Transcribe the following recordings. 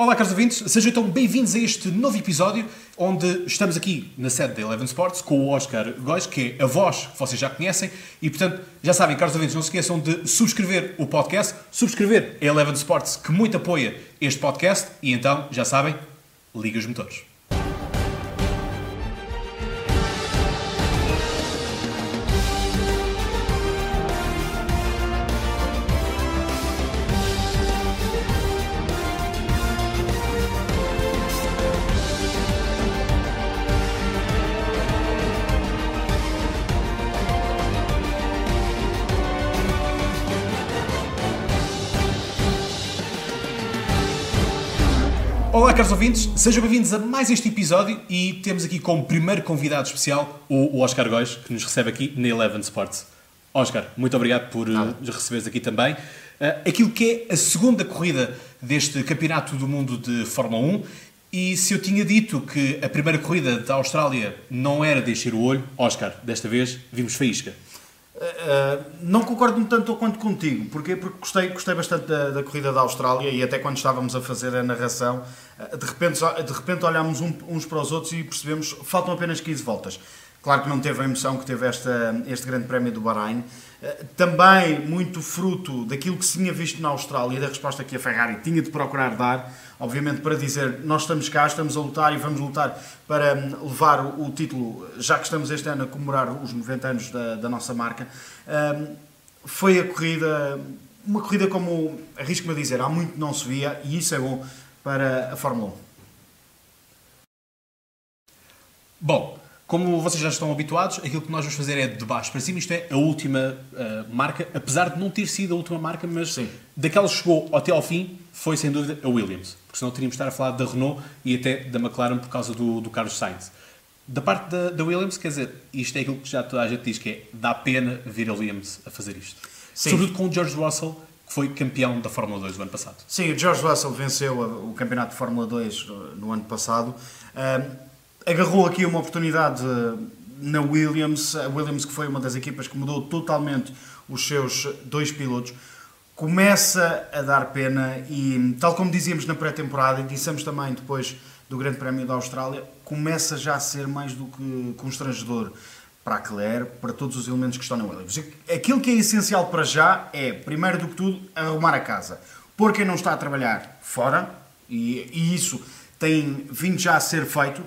Olá, caros ouvintes, sejam então bem-vindos a este novo episódio onde estamos aqui na sede da Eleven Sports com o Oscar Góis, que é a voz que vocês já conhecem e, portanto, já sabem, caros ouvintes, não se esqueçam de subscrever o podcast, subscrever a Eleven Sports que muito apoia este podcast e então, já sabem, liga os motores. Caros ouvintes, sejam bem-vindos a mais este episódio e temos aqui como primeiro convidado especial o, Oscar Góis, que nos recebe aqui na Eleven Sports. Oscar, muito obrigado por ah. nos receberes aqui também. Uh, aquilo que é a segunda corrida deste Campeonato do Mundo de Fórmula 1 e se eu tinha dito que a primeira corrida da Austrália não era de encher o olho, Oscar, desta vez vimos faísca. Uh, não concordo tanto quanto contigo, porque, porque gostei, gostei bastante da, da, corrida da Austrália e até quando estávamos a fazer a narração, de repente, de repente olhámos uns para os outros e percebemos faltam apenas 15 voltas. Claro que não teve a emoção que teve esta, este Grande Prémio do Bahrein. Uh, também muito fruto daquilo que se tinha visto na Austrália e da resposta que a Ferrari tinha de procurar dar obviamente para dizer nós estamos cá, estamos a lutar e vamos lutar para hum, levar o, título, já que estamos este ano a comemorar os 90 anos da, da nossa marca. Um, foi a corrida, uma corrida como, arrisco-me a dizer, há muito não se via e isso é bom para a Fórmula 1. Bom, como vocês já estão habituados, aquilo que nós vamos fazer é de baixo para cima. Isto é a última uh, marca, apesar de não ter sido a última marca, mas Sim. daquela que chegou até ao fim, foi sem dúvida a Williams. Porque senão teríamos de estar a falar da Renault e até da McLaren por causa do, do Carlos Sainz. Da parte da, da, Williams, quer dizer, isto é aquilo que já toda a gente diz, que é dá pena ver a Williams a fazer isto. Sim. Sobretudo com o George Russell, que foi campeão da Fórmula 2 no ano passado. Sim, o George Russell venceu o campeonato de Fórmula 2 no ano passado. agarrou aqui uma oportunidade na Williams, a Williams que foi uma das equipas que mudou totalmente os seus dois pilotos começa a dar pena e, tal como dizíamos na pré-temporada e dissemos também depois do Grande Prémio da Austrália, começa já a ser mais do que constrangedor para a Claire, para todos os elementos que estão na Williams. Aquilo que é essencial para já é, primeiro do que tudo, arrumar a casa. Por quem não está a trabalhar fora, e, e isso tem vindo já a ser feito,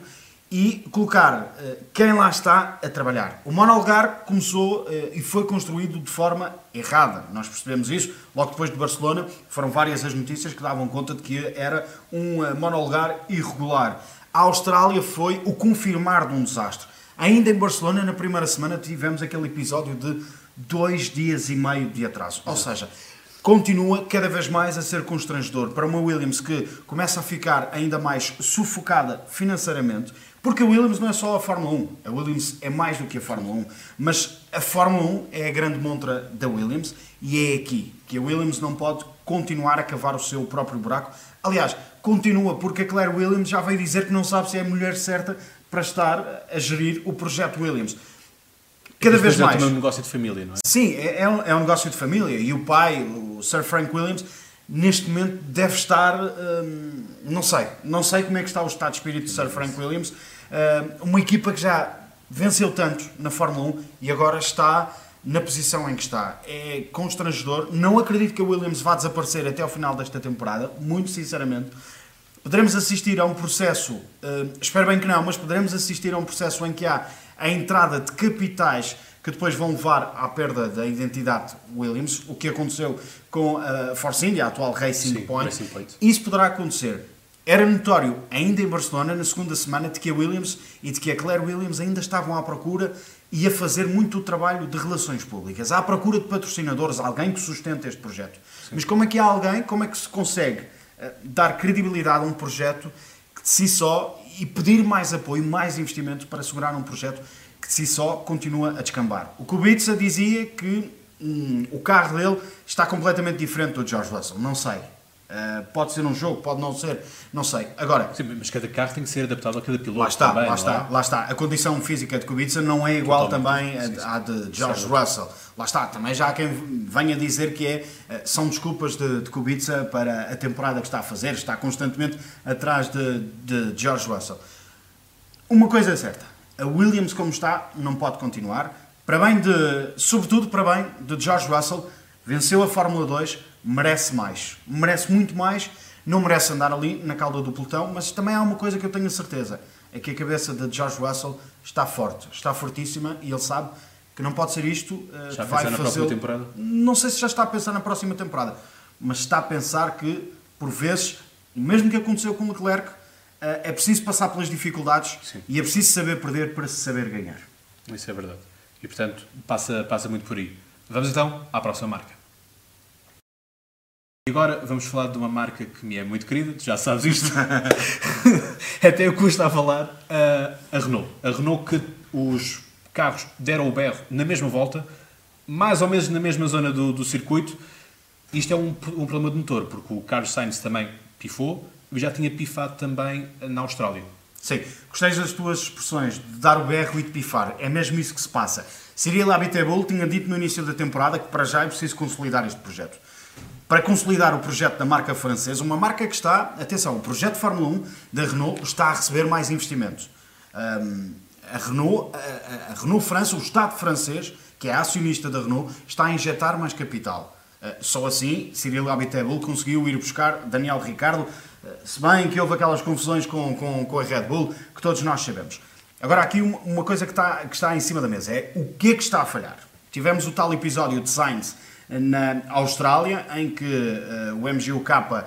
e colocar uh, quem lá está a trabalhar. O monolugar começou uh, e foi construído de forma errada. Nós percebemos isso logo depois de Barcelona. Foram várias as notícias que davam conta de que era um uh, monolugar irregular. A Austrália foi o confirmar de um desastre. Ainda em Barcelona, na primeira semana, tivemos aquele episódio de dois dias e meio de atraso. Ou seja, continua cada vez mais a ser constrangedor para uma Williams que começa a ficar ainda mais sufocada financeiramente porque a Williams não é só a Fórmula 1. A Williams é mais do que a Fórmula 1. Mas a Fórmula 1 é a grande montra da Williams e é aqui que a Williams não pode continuar a cavar o seu próprio buraco. Aliás, continua porque a Claire Williams já veio dizer que não sabe se é a mulher certa para estar a gerir o projeto Williams. Cada vez mais. É um negócio de família, não é? Sim, é, é um, é um negócio de família. E o pai, o Sir Frank Williams, neste momento deve estar, hum, não sei, não sei como é que está o estado de espírito de Sir Frank Williams, hum, uma equipa que já venceu tanto na Fórmula 1 e agora está na posição em que está. É constrangedor, não acredito que a Williams vá desaparecer até ao final desta temporada, muito sinceramente. Poderemos assistir a um processo, hum, espero bem que não, mas poderemos assistir a um processo em que há a entrada de capitais que depois vão levar à perda da identidade Williams, o que aconteceu com a Force India, a atual Racing, Sim, Point. Racing Point. Isso poderá acontecer. Era notório, ainda em Barcelona, na segunda semana, de que a Williams e de que a Claire Williams ainda estavam à procura e a fazer muito o trabalho de relações públicas, à procura de patrocinadores, alguém que sustente este projeto. Sim. Mas como é que há alguém, como é que se consegue dar credibilidade a um projeto que de si só e pedir mais apoio, mais investimento para assegurar um projeto que de si só continua a descambar. O Kubica dizia que hum, o carro dele está completamente diferente do George Russell. Não sei. Uh, pode ser um jogo, pode não ser, não sei. Agora, Sim, mas cada carro tem que ser adaptado a cada piloto. lá está, também, lá está, é? lá está. A condição física de Kubica não é igual Totalmente. também Sim, à de George Certo. Russell. Lá está, também já há quem venha dizer que é, eh, são desculpas de, de Kubica para a temporada que está a fazer, está constantemente atrás de, de George Russell. Uma coisa é certa, a Williams como está não pode continuar, para bem de, sobretudo para bem de George Russell, venceu a Fórmula 2, merece mais, merece muito mais, não merece andar ali na cauda do pelotão, mas também há uma coisa que eu tenho a certeza, é que a cabeça de George Russell está forte, está fortíssima e ele sabe que não pode ser isto eh, Já a vai pensar na próxima temporada? Não sei se já está a pensar na próxima temporada, mas está a pensar que, por vezes, o mesmo que aconteceu com Leclerc, eh, é preciso passar pelas dificuldades Sim. e é preciso saber perder para se saber ganhar. Isso é verdade. E portanto, passa, passa muito por aí. Vamos então à próxima marca. Agora vamos falar de uma marca que me é muito querida, tu já sabes isto. Até eu custa a falar, a, a Renault. A Renault que os carros deram o berro na mesma volta, mais ou menos na mesma zona do, do circuito. Isto é um, um problema de motor, porque o Carlos Sainz também pifou e já tinha pifado também na Austrália. Sim, gostei das tuas expressões de dar o berro e de pifar. É mesmo isso que se passa. Cyril Abiteboul tinha dito no início da temporada que para já é preciso consolidar este projeto. Para consolidar o projeto da marca francesa, uma marca que está, atenção, o projeto Fórmula 1 da Renault está a receber mais investimentos. Hum, a, Renault, a, a Renault França, o Estado francês, que é acionista da Renault, está a injetar mais capital. Uh, só assim, Cyril Abiteboul conseguiu ir buscar Daniel Ricciardo, uh, se bem que houve aquelas confusões com, com, com a Red Bull, que todos nós sabemos. Agora, aqui uma, uma coisa que está, que está em cima da mesa é o que é que está a falhar. Tivemos o tal episódio de Sainz na Austrália, em que uh, o MGUK, uh,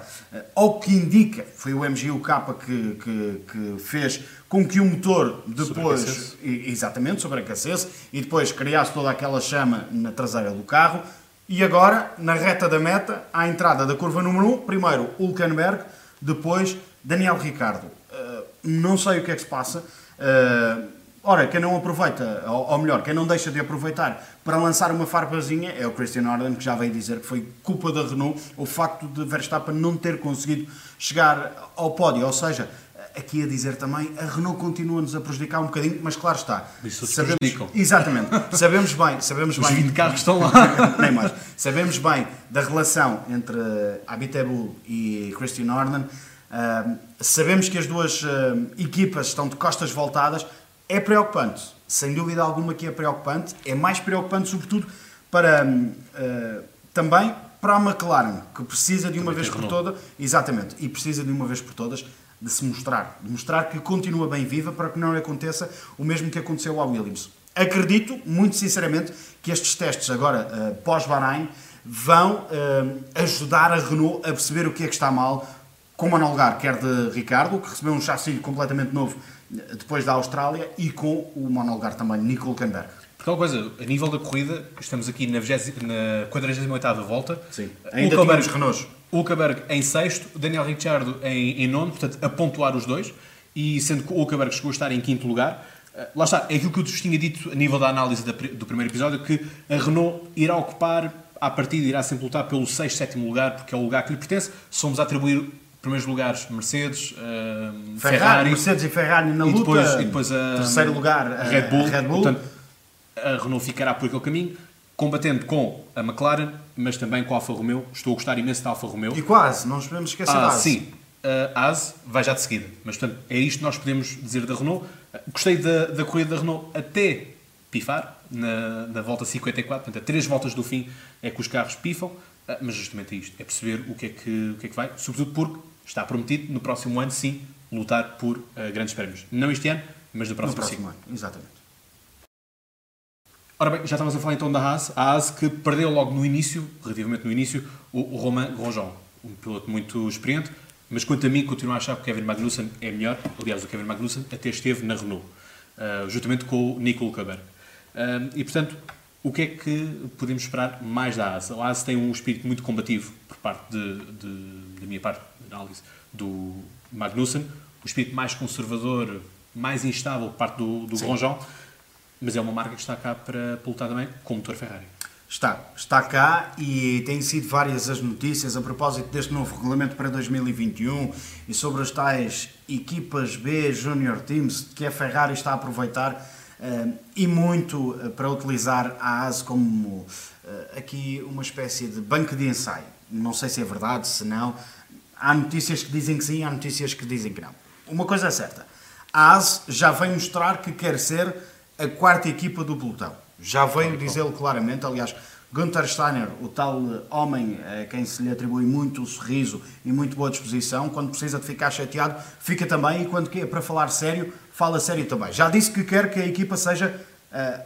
ao que indica, foi o MGUK que, que, que fez com que o motor depois, exatamente, sobreaquecesse, e depois criasse toda aquela chama na traseira do carro, e agora, na reta da meta, à entrada da curva número 1, primeiro Hulkenberg, depois Daniel Ricardo. Uh, não sei o que é que se passa. Uh, ora, quem não aproveita, ou, ou melhor, quem não deixa de aproveitar para lançar uma farpazinha é o Christian Horner, que já veio dizer que foi culpa da Renault o facto de Verstappen não ter conseguido chegar ao pódio. Ou seja, aqui a dizer também, a Renault continua-nos a prejudicar um bocadinho, mas claro está. Isso se prejudicam. Exatamente. Sabemos bem, sabemos Os bem. 20 carros estão lá. Nem mais. Sabemos bem da relação entre Abiteboul e Christian Horner. Ahm, sabemos que as duas ahm, equipas estão de costas voltadas. É preocupante. Sem dúvida alguma que é preocupante. É mais preocupante, sobretudo, para ah, também para a McLaren, que precisa de uma Também vez por todas, exatamente, e precisa de uma vez por todas de se mostrar, de mostrar que continua bem viva para que não lhe aconteça o mesmo que aconteceu ao Williams. Acredito, muito sinceramente, que estes testes agora eh, pós-Bahrein vão eh, ajudar a Renault a perceber o que é que está mal com o monolugar, quer de Ricardo, que recebeu um chassi completamente novo depois da Austrália, e com o monolugar também, Nico Hülkenberg. Porque uma coisa, a nível da corrida, estamos aqui na, 20, na 48ª volta. Sim. Ainda Hulkenberg- tínhamos Renaults. Hulkenberg em sexto, Daniel Ricciardo em, em nono, portanto, a pontuar os dois. E sendo que o Hulkenberg chegou a estar em quinto lugar. eh, Lá está, é aquilo que eu vos tinha dito a nível da análise do primeiro episódio, que a Renault irá ocupar, à partida, irá sempre lutar pelo sexto, sétimo lugar, porque é o lugar que lhe pertence. Somos a atribuir primeiros lugares Mercedes, eh, Ferrari, Ferrari, Mercedes e Ferrari na e luta. depois, e depois a terceiro lugar, a Red Bull. a Red Bull. Portanto, a Renault ficará por aquele caminho, combatendo com a McLaren, mas também com a Alfa Romeo. Estou a gostar imenso da Alfa Romeo. E quase, não nos podemos esquecer Ah, da sim. A ASE vai já de seguida. Mas, portanto, é isto que nós podemos dizer da Renault. Gostei da, da corrida da Renault até pifar, na, na volta 54. Portanto, a três voltas do fim é que os carros pifam. Ah, Mas justamente é isto. É perceber o que é que, o que, é que vai. Sobretudo porque está prometido no próximo ano, sim, lutar por ah, grandes prémios. Não este ano, mas no No próximo, próximo ciclo. ano, exatamente. Ora bem, já estávamos a falar então da Haas. A Haas que perdeu logo no início, relativamente no início, o, o Romain Grosjean. Um piloto muito experiente, mas quanto a mim, continuo a achar que o Kevin Magnussen é melhor. Aliás, o Kevin Magnussen até esteve na Renault, ah, juntamente com o Nico Hülkenberg. Ah, e, portanto, o que é que podemos esperar mais da Haas? A Haas tem um espírito muito combativo por parte de, de- da minha parte análise do Magnussen, um espírito mais conservador, mais instável por parte do, do Grosjean, mas é uma marca que está cá para para lutar também com o motor Ferrari. Está, está cá e têm sido várias as notícias a propósito deste novo regulamento para 2021 e sobre as tais equipas B Junior Teams que a Ferrari está a aproveitar uh, e muito uh, para utilizar a AS como uh, aqui uma espécie de banco de ensaio. Não sei se é verdade, se não. Há notícias que dizem que sim, há notícias que dizem que não. Uma coisa é certa, a AS já vem mostrar que quer ser a quarta equipa do pelotão já veio dizê-lo claramente, aliás, Gunther Steiner, o tal homem a quem se lhe atribui muito sorriso e muito boa disposição, quando precisa de ficar chateado, fica também e quando é para falar sério, fala sério também. Já disse que quer que a equipa seja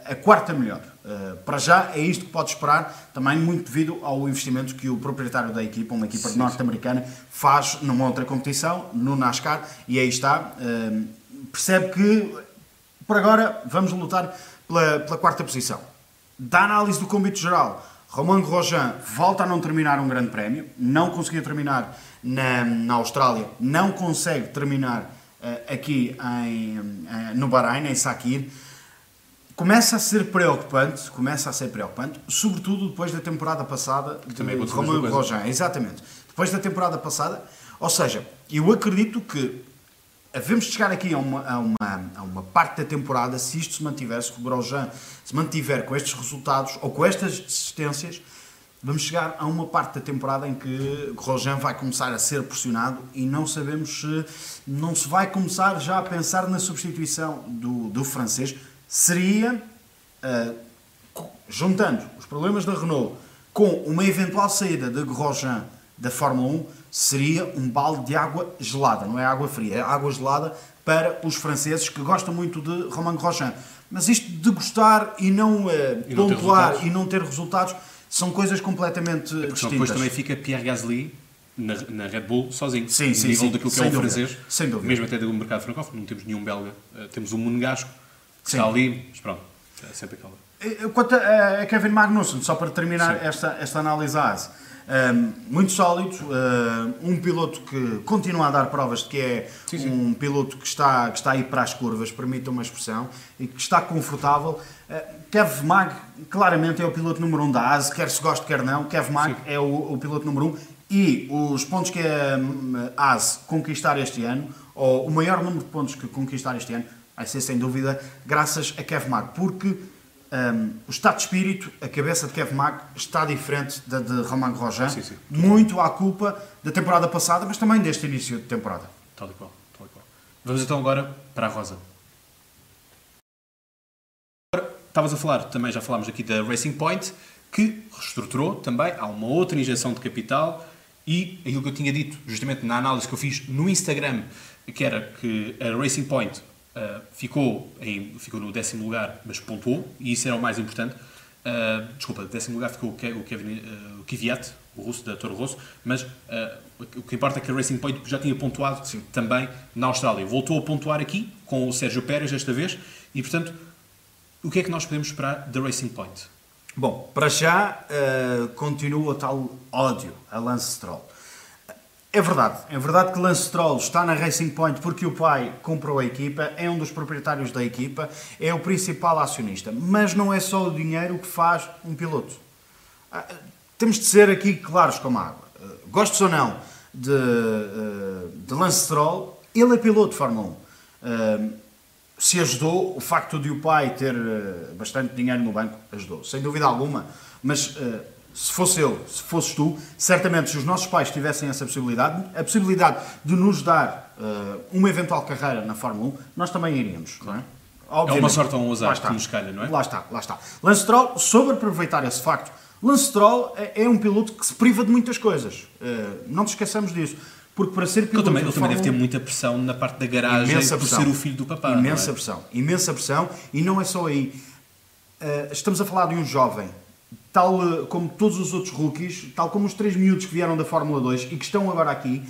a quarta melhor. Uh, para já é isto que pode esperar, também muito devido ao investimento que o proprietário da equipa, uma equipa norte-americana, faz numa outra competição, no NASCAR, e aí está. Uh, percebe que, por agora, vamos lutar pela, pela quarta posição. Da análise do convite geral, Romain Grosjean volta a não terminar um grande prémio, não conseguiu terminar na, na Austrália, não consegue terminar uh, aqui em, uh, no Bahrein, em Sakir. Começa a ser preocupante, começa a ser preocupante, sobretudo depois da temporada passada de Também Romain Grosjean, exatamente. Depois da temporada passada, ou seja, eu acredito que Havemos de chegar aqui a uma, a, uma, a uma parte da temporada, se isto se mantiver, se o Grosjean se mantiver com estes resultados ou com estas desistências, vamos chegar a uma parte da temporada em que Grosjean vai começar a ser pressionado e não sabemos se não se vai começar já a pensar na substituição do, do francês. Seria, uh, juntando os problemas da Renault com uma eventual saída de Grosjean da Fórmula 1, seria um balde de água gelada, não é água fria, é água gelada para os franceses que gostam muito de Romain Grosjean. Mas isto de gostar e não uh, e pontuar não e não ter resultados são coisas completamente é distintas. Depois também fica Pierre Gasly na, na, Red Bull sozinho. Sim, sim, nível sim. daquilo que é o dúvida. francês. Mesmo até do mercado francófono, não temos nenhum belga. Uh, temos um monegasco. Está ali, mas pronto, é sempre aquela. Eh, quanto a, a Kevin Magnussen, só para terminar esta, esta análise ASE, um, muito sólido, um piloto que continua a dar provas de que é sim, sim. um piloto que está, que está aí para as curvas, permita uma expressão, e que está confortável. Uh, Kev Mag, claramente, é o piloto número 1 um da ASE, quer se goste, quer não. Kev Mag sim. é o, o, piloto número 1 um, e os pontos que a ASE conquistar este ano, ou o maior número de pontos que conquistar este ano, vai ser sem dúvida graças a Kev Mag, porque um, o estado de espírito, a cabeça de Kevin Mack está diferente da de Romain Grosjean, sim, sim. muito à culpa da temporada passada, mas também deste início de temporada. Tal e qual, tal e qual. Vamos então agora para a Rosa. Estavas a falar, também já falámos aqui da Racing Point, que reestruturou também, há uma outra injeção de capital e aquilo que eu tinha dito, justamente na análise que eu fiz no Instagram, que era que a Racing Point Uh, ficou, em, ficou no décimo lugar, mas pontuou, e isso era o mais importante. Uh, desculpa, décimo lugar ficou o, Kevin, uh, o Kvyat, o russo da Toro Rosso, mas o que importa é que a Racing Point já tinha pontuado Sim. também na Austrália. Voltou a pontuar aqui, com o Sérgio Pérez desta vez, e portanto, o que é que nós podemos esperar da Racing Point? Bom, para já continua o tal ódio a Lance Stroll. É verdade, é verdade que Lance Stroll está na Racing Point porque o pai comprou a equipa, é um dos proprietários da equipa, é o principal acionista, mas não é só o dinheiro que faz um piloto. Ah, temos de ser aqui claros como água. Ah, gostes ou não de, ah, de Lance Stroll, ele é piloto de Fórmula 1. Se ajudou, o facto de o pai ter bastante dinheiro no banco ajudou, sem dúvida alguma, mas se fosse eu, se fosses tu, certamente se os nossos pais tivessem essa possibilidade, a possibilidade de nos dar uh, uma eventual carreira na Fórmula 1, nós também iríamos. Claro. É, é uma sorte ou um azar que nos calha, não é? Lá está, lá está. Lance Stroll, sobre aproveitar esse facto, Lance Stroll é, é um piloto que se priva de muitas coisas. Uh, não te esqueçamos disso. Porque para ser piloto. Ele também, ele também deve ter muita pressão na parte da garagem imensa por pressão, ser o filho do papai. Imensa é? pressão, imensa pressão. E não é só aí. Uh, estamos a falar de um jovem tal eh, como todos os outros rookies, tal como os três miúdos que vieram da Fórmula 2 e que estão agora aqui,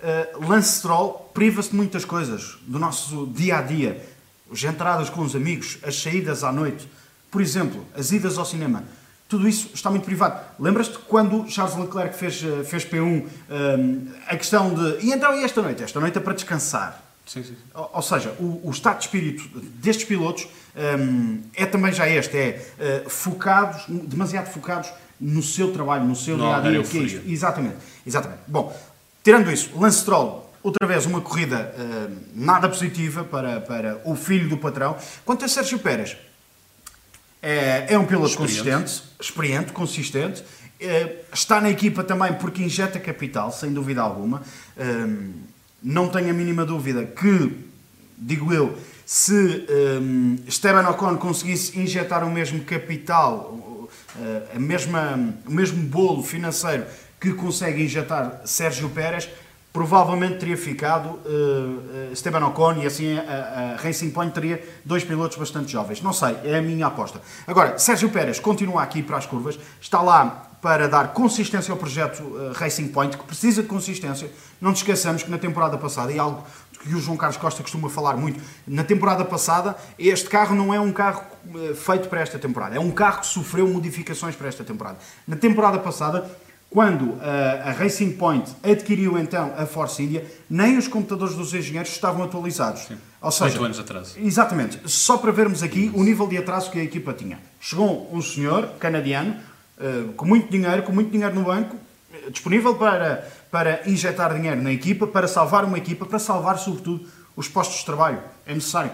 uh, Lance Stroll priva-se de muitas coisas do nosso dia a dia. As entradas com os amigos, as saídas à noite, por exemplo, as idas ao cinema. Tudo isso está muito privado. Lembras-te quando Charles Leclerc fez, eh, fez P1 um, a questão de. E então, e esta noite? Esta noite é para descansar. Sim, sim. Ou, ou seja, o, o estado de espírito destes pilotos um, é também já este, é uh, focados, demasiado focados no seu trabalho, no seu dia a dia, que é isto. Exatamente, exatamente. Bom, tirando isso, Lance Stroll, outra vez uma corrida uh, nada positiva para, para o filho do patrão. Quanto a Sérgio Pérez, é, é um piloto experiente. consistente, experiente, consistente. É, está na equipa também porque injeta capital, sem dúvida alguma. Um, não tenho a mínima dúvida que, digo eu, se um, Esteban Ocon conseguisse injetar o mesmo capital, a mesma, o mesmo bolo financeiro que consegue injetar Sérgio Pérez, provavelmente teria ficado uh, Esteban Ocon e assim a, a, Racing Point teria dois pilotos bastante jovens. Não sei, é a minha aposta. Agora, Sérgio Pérez continua aqui para as curvas, está lá para dar consistência ao projeto uh, Racing Point, que precisa de consistência. Não nos esqueçamos que na temporada passada, e algo que o João Carlos Costa costuma falar muito, na temporada passada, este carro não é um carro uh, feito para esta temporada, é um carro que sofreu modificações para esta temporada. Na temporada passada, quando a, a Racing Point adquiriu então a Force India, nem os computadores dos engenheiros estavam atualizados. Sim. Ou seja, Oito anos de atraso. Exatamente. Só para vermos aqui o nível de atraso que a equipa tinha. Chegou um senhor canadiano uh, com muito dinheiro, com muito dinheiro no banco, eh, disponível para, para injetar dinheiro na equipa, para salvar uma equipa, para salvar sobretudo os postos de trabalho. É necessário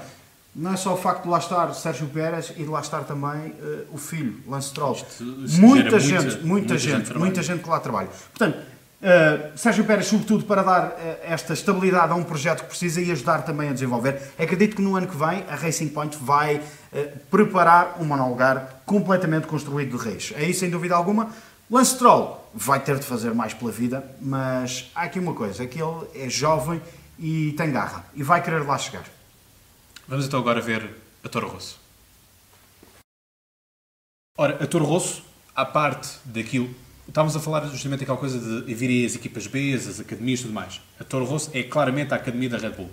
não é só o facto de lá estar Sérgio Pérez e de lá estar também uh, o filho, Lance Stroll. Muita gente, muita, muita, gente, gente muita gente que lá trabalha. Portanto, uh, Sérgio Pérez, sobretudo para dar uh, esta estabilidade a um projeto que precisa e ajudar também a desenvolver. Acredito que no ano que vem a Racing Point vai preparar um monolugar completamente construído de reis. Aí, sem dúvida alguma, Lance Stroll vai ter de fazer mais pela vida, mas há aqui uma coisa, é que ele é jovem e tem garra e vai querer lá chegar. Vamos então agora ver a Toro Rosso. Ora, a Toro Rosso, à parte daquilo, estávamos a falar justamente daquela coisa de virem as equipas B, as academias e tudo mais. A Toro Rosso é claramente a academia da Red Bull.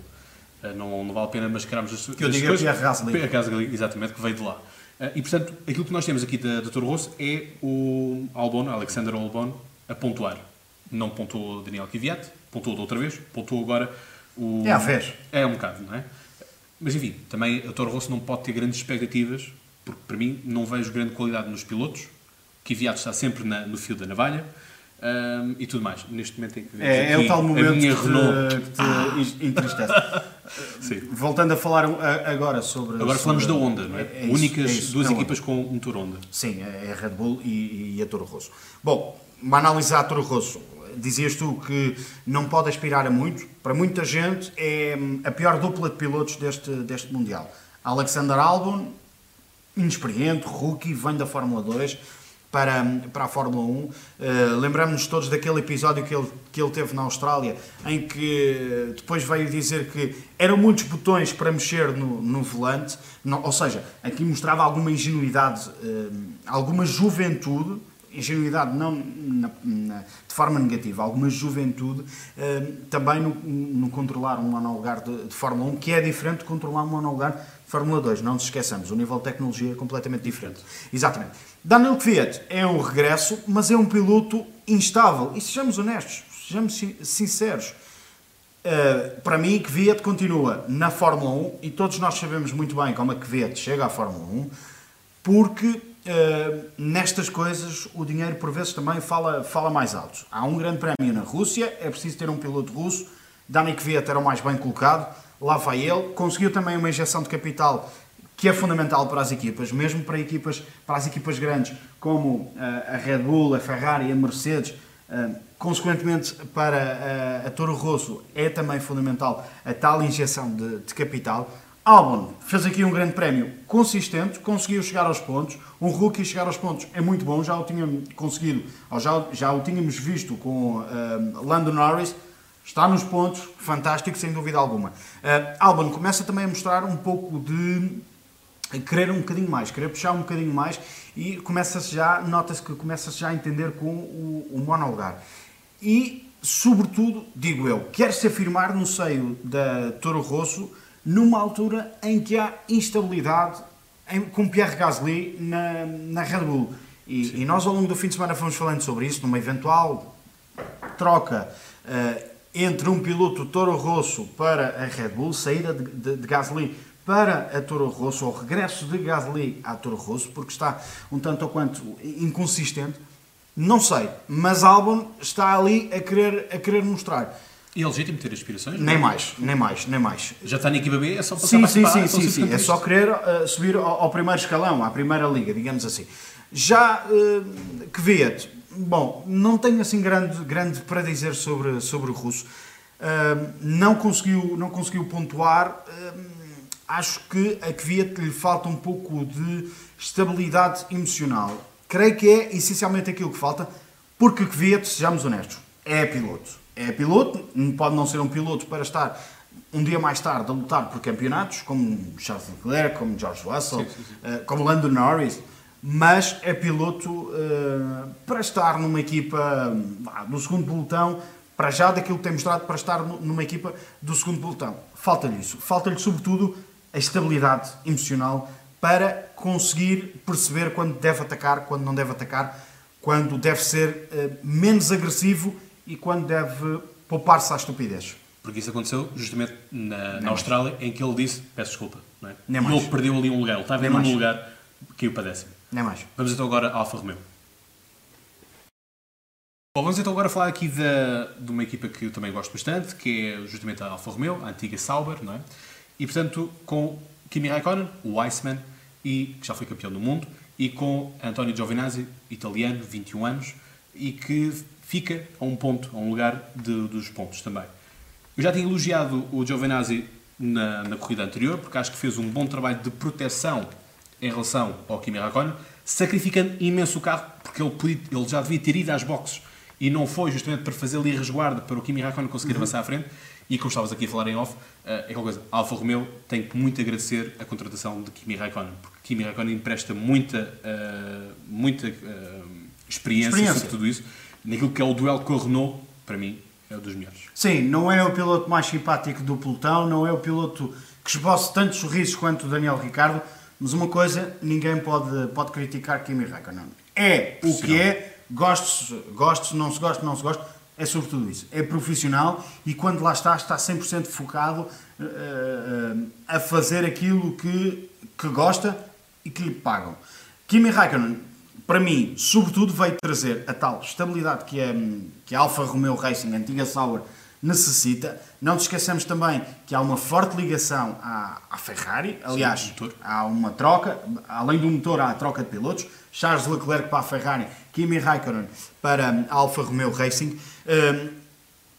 Eh, não, não vale a pena mascararmos as, que eu digo coisas. Que é a Gasly. A Gasly, exatamente, que veio de lá. Eh, e portanto, aquilo que nós temos aqui da, da Toro Rosso é o Albon, Alexander Albon, a pontuar. Não pontuou Daniel Kvyat, pontuou de outra vez, pontuou agora o. É a vez. É um bocado, não é? Mas enfim, também a Toro Rosso não pode ter grandes expectativas, porque para mim não vejo grande qualidade nos pilotos. Kvyat está sempre na, no fio da navalha. Um, e tudo mais. Neste momento tem que ver. É, é o tal momento que te, que te ah. entristece. Voltando a falar agora sobre. Agora sobre, falamos da Honda, não é? é isso, Únicas é isso, duas equipas com um motor Honda. Sim, é a Red Bull e, e a Toro Rosso. Bom, uma análise à Toro Rosso dizias tu que não pode aspirar a muito. Para muita gente é hum, a pior dupla de pilotos deste, deste Mundial. Alexander Albon, inexperiente, rookie, vem da Fórmula 2 para, para a Fórmula 1. Uh, Lembramos-nos todos daquele episódio que ele, que ele teve na Austrália, em que depois veio dizer que eram muitos botões para mexer no, no volante, ou seja, aqui mostrava alguma ingenuidade, uh, alguma juventude ingenuidade não na, na, de forma negativa, alguma juventude uh, também no, no, controlar um monolugar de, de Fórmula 1, que é diferente de controlar um monolugar de Fórmula 2. Não nos esqueçamos, o nível de tecnologia é completamente diferente. Exatamente. Daniel Kvyat é um regresso, mas é um piloto instável. E sejamos honestos, sejamos sinceros. Uh, para mim, Kvyat continua na Fórmula 1 e todos nós sabemos muito bem como a Kvyat chega à Fórmula 1 porque Uh, nestas coisas o dinheiro por vezes também fala, fala mais alto. Há um grande prémio na Rússia, é preciso ter um piloto russo, Dani Kvyat era o mais bem colocado, lá vai ele, conseguiu também uma injeção de capital que é fundamental para as equipas, mesmo para, equipas, para as equipas grandes como uh, a Red Bull, a Ferrari, a Mercedes, uh, consequentemente para a Toro Rosso é também fundamental a tal injeção de, de capital. Albon fez aqui um grande prémio consistente, conseguiu chegar aos pontos. Um rookie chegar aos pontos é muito bom, já o tinha conseguido, já, já o tínhamos visto com uh, Lando Norris. Está nos pontos, fantástico, sem dúvida alguma. Uh, Albon começa também a mostrar um pouco de querer um bocadinho mais, querer puxar um bocadinho mais e começa-se já, nota-se que começa-se já a entender com o, o monolugar. E, sobretudo, digo eu, quer se afirmar no seio da Toro Rosso numa altura em que há instabilidade em, com Pierre Gasly na, na Red Bull. E, e, nós ao longo do fim de semana fomos falando sobre isso, numa eventual troca uh, entre um piloto Toro Rosso para a Red Bull, saída de, de, de Gasly para a Toro Rosso, ou regresso de Gasly à Toro Rosso, porque está um tanto ou quanto inconsistente. Não sei, mas Albon está ali a querer, a querer mostrar. E é legítimo ter aspirações? Nem mais, nem mais, nem mais. Já está na equipa B, é só passar sim, para sim, sim, sim, sim. É só querer uh, subir ao, ao, primeiro escalão, à primeira liga, digamos assim. Já uh, Kvyat, bom, não tenho assim grande, grande para dizer sobre, sobre o russo. Uh, não, conseguiu, não conseguiu pontuar. Uh, acho que a Kvyat lhe falta um pouco de estabilidade emocional. Creio que é essencialmente aquilo que falta, porque Kvyat, sejamos honestos, é piloto. É piloto, pode não ser um piloto para estar um dia mais tarde a lutar por campeonatos, como Charles Leclerc, como George Russell, sim, sim, sim. Uh, como Lando Norris, mas é piloto uh, para estar numa equipa uh, do segundo pelotão, para já daquilo que tem mostrado, para estar numa equipa do segundo pelotão. Falta-lhe isso. Falta-lhe, sobretudo, a estabilidade emocional para conseguir perceber quando deve atacar, quando não deve atacar, quando deve ser uh, menos agressivo e quando deve poupar-se à estupidez. Porque isso aconteceu justamente na, na Austrália, em que ele disse: Peço desculpa. Não é? Nem ele perdeu ali um lugar, ele estava em um lugar, caiu para décimo. Nem mais. Vamos então agora à Alfa Romeo. Bom, vamos então agora falar aqui da, de uma equipa que eu também gosto bastante, que é justamente a Alfa Romeo, a antiga Sauber, não é? E portanto, com Kimi Raikkonen, o Iceman, e, que já foi campeão do mundo, e com António Giovinazzi, italiano, 21 anos, e que fica a um ponto, a um lugar de, dos pontos também. Eu já tinha elogiado o Giovinazzi na, na, corrida anterior, porque acho que fez um bom trabalho de proteção em relação ao Kimi Raikkonen, sacrificando imenso o carro, porque ele, podia, ele já devia ter ido às boxes e não foi justamente para fazer ali resguarda para o Kimi Raikkonen conseguir uhum. avançar à frente. E como estavas aqui a falar em off, eh, é aquela coisa, Alfa Romeo tem que muito agradecer a contratação de Kimi Raikkonen, porque Kimi Raikkonen empresta muita, uh, muita uh, experiência, experiência, sobre tudo isso. Naquilo que é o duelo com a Renault, para mim, é um dos melhores. Sim, não é o piloto mais simpático do pelotão, não é o piloto que esboça tantos sorrisos quanto o Daniel Ricardo, mas uma coisa, ninguém pode, pode criticar Kimi Raikkonen. É o que é, goste-se, goste não se goste, não se goste, é sobretudo isso. É profissional e quando lá está, está 100% focado uh, uh, a fazer aquilo que, que gosta e que lhe pagam. Kimi Raikkonen, para mim, sobretudo, veio trazer a tal estabilidade que, é, que a Alfa Romeo Racing, a antiga Sauber, necessita. Não nos esqueçamos também que há uma forte ligação à, à Ferrari. Aliás, Sim, há uma troca, além do motor, há a troca de pilotos. Charles Leclerc para a Ferrari, Kimi Raikkonen para a Alfa Romeo Racing. Hum,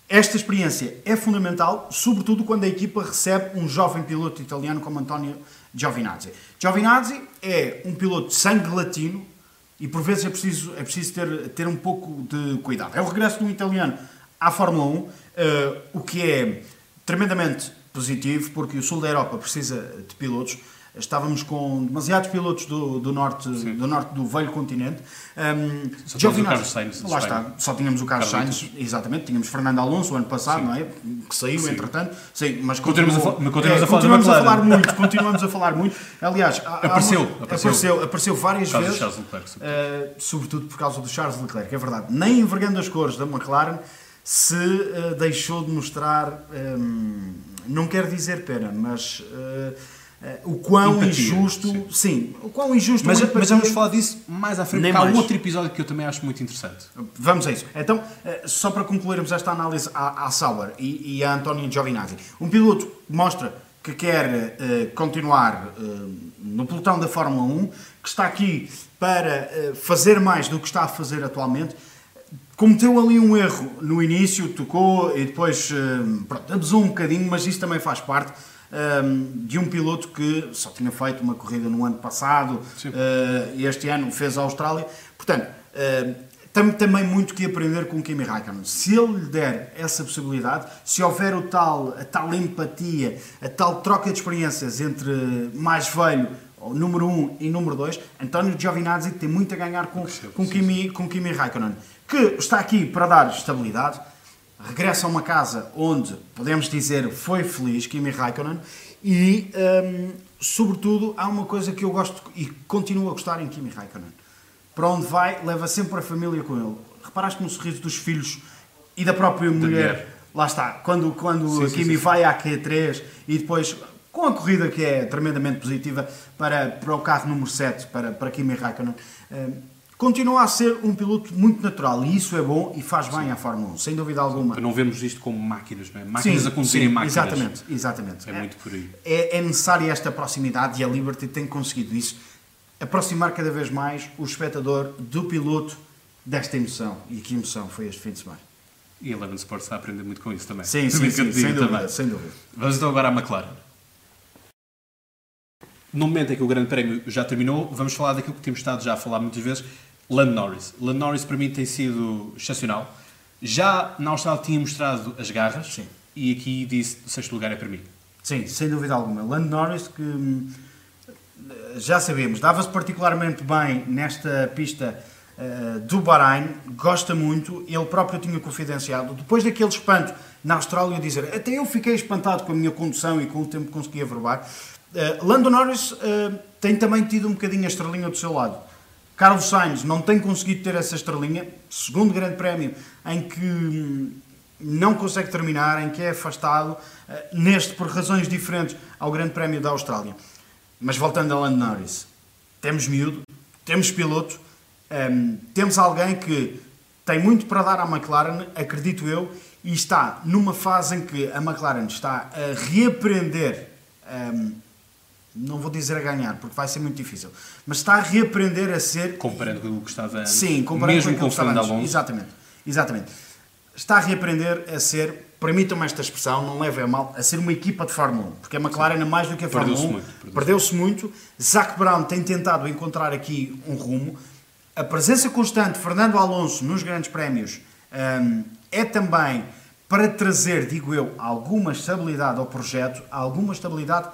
esta experiência é fundamental, sobretudo quando a equipa recebe um jovem piloto italiano como Antonio Giovinazzi. Giovinazzi é um piloto de sangue latino e por vezes é preciso, é preciso ter, ter um pouco de cuidado. É o regresso de um italiano à Fórmula 1, uh, o que é tremendamente positivo, porque o sul da Europa precisa de pilotos. Estávamos com demasiados pilotos do, do, norte, do norte do velho continente. Um, só o Carlos Sainz. Lá está, só tínhamos o Carlos, Sainz, exatamente. Tínhamos Fernando Alonso o ano passado, Sim. não é? Que saiu, Sim. entretanto. Sim, mas continuamos, continuou, a, continuamos, é, a, falar, continuamos a falar muito. Continuamos a falar muito. Aliás, apareceu, uma, apareceu, apareceu, apareceu, várias vezes. Leclerc, sobretudo. Uh, sobretudo por causa do Charles Leclerc, é verdade. Nem envergando as cores da McLaren se uh, deixou de mostrar, um, ehm, não quero dizer pena, mas uh, o quão empatia, injusto, sim. sim. o quão injusto. Mas, mas vamos falar disso mais à frente, porque há outro episódio que eu também acho muito interessante. Vamos a isso. Então, só para concluirmos esta análise à, à Sauer e, e a António Giovinazzi, um piloto mostra que quer continuar no pelotão da Fórmula 1, que está aqui para fazer mais do que está a fazer atualmente cometeu ali um erro no início, tocou e depois pronto, abusou um bocadinho, mas isso também faz parte um, de um piloto que só tinha feito uma corrida no ano passado uh, e este ano fez a Austrália. Portanto, uh, tem também muito que aprender com o Kimi Raikkonen. Se ele lhe der essa possibilidade, se houver o tal, a tal empatia, a tal troca de experiências entre mais velho número 1 um e número 2, António Giovinazzi tem muito a ganhar com, com, Kimi, com Kimi Raikkonen que está aqui para dar estabilidade, regressa a uma casa onde, podemos dizer, foi feliz, Kimi Raikkonen, e, um, sobretudo, há uma coisa que eu gosto e continuo a gostar em Kimi Raikkonen. Para onde vai, leva sempre a família com ele. Reparaste no sorriso dos filhos e da própria mulher. mulher. Lá está, quando, quando sim, a Kimi sim, sim. vai à Q3 e depois com a corrida que é tremendamente positiva para, para o carro número 7, para, para Kimi Raikkonen, eh, continua a ser um piloto muito natural e isso é bom e faz bem à Fórmula 1, sem dúvida alguma. Não vemos isto como máquinas, não é? Máquinas sim, a conduzirem máquinas. Exatamente, exatamente. É, é muito por aí. É, é necessária esta proximidade e a Liberty tem conseguido isso, aproximar cada vez mais o espectador do piloto desta emoção. E que emoção foi este fim de semana. E a Eleven Sports está a aprender muito com isso também. Sim, sim, sim sem, dúvida, sem dúvida. Vamos então agora à McLaren. No momento em que o Grande Prémio já terminou, vamos falar daquilo que temos estado já a falar muitas vezes, Lando Norris. Lando Norris para mim tem sido excepcional. Já na Austrália tinha mostrado as garras Sim. e aqui disse o sexto lugar é para mim. Sim, sem dúvida alguma. Lando Norris que hum, já sabemos, dava-se particularmente bem nesta pista uh, do Bahrein, gosta muito, ele próprio tinha confidenciado, depois daquele espanto na Austrália, dizer até eu fiquei espantado com a minha condução e com o tempo que conseguia verbar. Uh, Lando Norris uh, tem também tido um bocadinho a estrelinha do seu lado. Carlos Sainz não tem conseguido ter essa estrelinha, segundo grande prémio, em que hum, não consegue terminar, em que é afastado, neste por razões diferentes ao grande prémio da Austrália. Mas voltando a Lando Norris, temos miúdo, temos piloto, um, temos alguém que tem muito para dar à McLaren, acredito eu, e está numa fase em que a McLaren está a reaprender, um, não vou dizer a ganhar, porque vai ser muito difícil, mas está a reaprender a ser... Comparando com o que estava antes. Sim, comparando Mesmo com o que estava antes. Exatamente, exatamente. Está a reaprender a ser permitam-me esta expressão, não levem a mal, a ser uma equipa de Fórmula 1, porque a McLaren é mais do que a Fórmula 1, perdeu-se muito. Perdeu muito. Zac Brown tem tentado encontrar aqui um rumo. A presença constante de Fernando Alonso nos grandes prémios um, é também para trazer, digo eu, alguma estabilidade ao projeto, alguma estabilidade